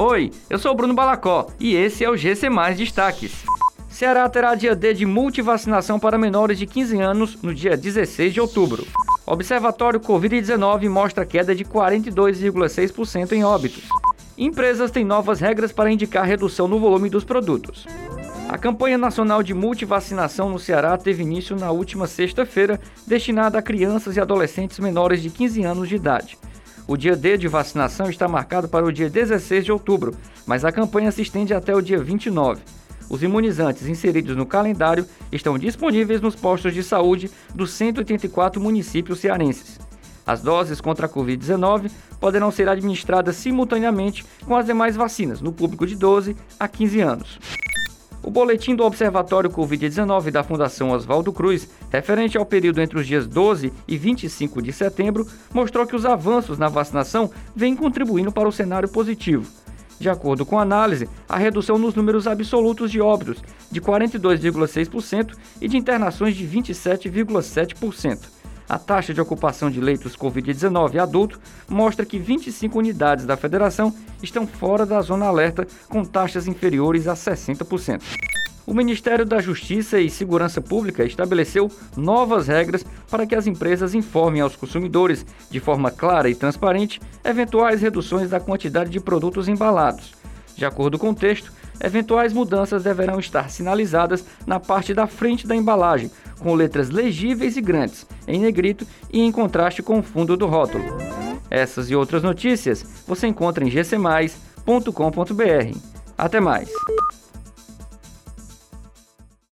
Oi, eu sou Bruno Balacó e esse é o GC Mais Destaques. Ceará terá dia D de multivacinação para menores de 15 anos no dia 16 de outubro. Observatório Covid-19 mostra queda de 42,6% em óbitos. Empresas têm novas regras para indicar redução no volume dos produtos. A campanha nacional de multivacinação no Ceará teve início na última sexta-feira, destinada a crianças e adolescentes menores de 15 anos de idade. O dia D de vacinação está marcado para o dia 16 de outubro, mas a campanha se estende até o dia 29. Os imunizantes inseridos no calendário estão disponíveis nos postos de saúde dos 184 municípios cearenses. As doses contra a Covid-19 poderão ser administradas simultaneamente com as demais vacinas no público de 12 a 15 anos. O boletim do Observatório Covid-19 da Fundação Oswaldo Cruz, referente ao período entre os dias 12 e 25 de setembro, mostrou que os avanços na vacinação vêm contribuindo para o cenário positivo. De acordo com a análise, a redução nos números absolutos de óbitos de 42,6% e de internações de 27,7%. A taxa de ocupação de leitos Covid-19 adulto mostra que 25 unidades da federação estão fora da zona alerta, com taxas inferiores a 60%. O Ministério da Justiça e Segurança Pública estabeleceu novas regras para que as empresas informem aos consumidores, de forma clara e transparente, eventuais reduções da quantidade de produtos embalados. De acordo com o texto, eventuais mudanças deverão estar sinalizadas na parte da frente da embalagem, com letras legíveis e grandes, em negrito e em contraste com o fundo do rótulo. Essas e outras notícias você encontra em gcmais.com.br. Até mais!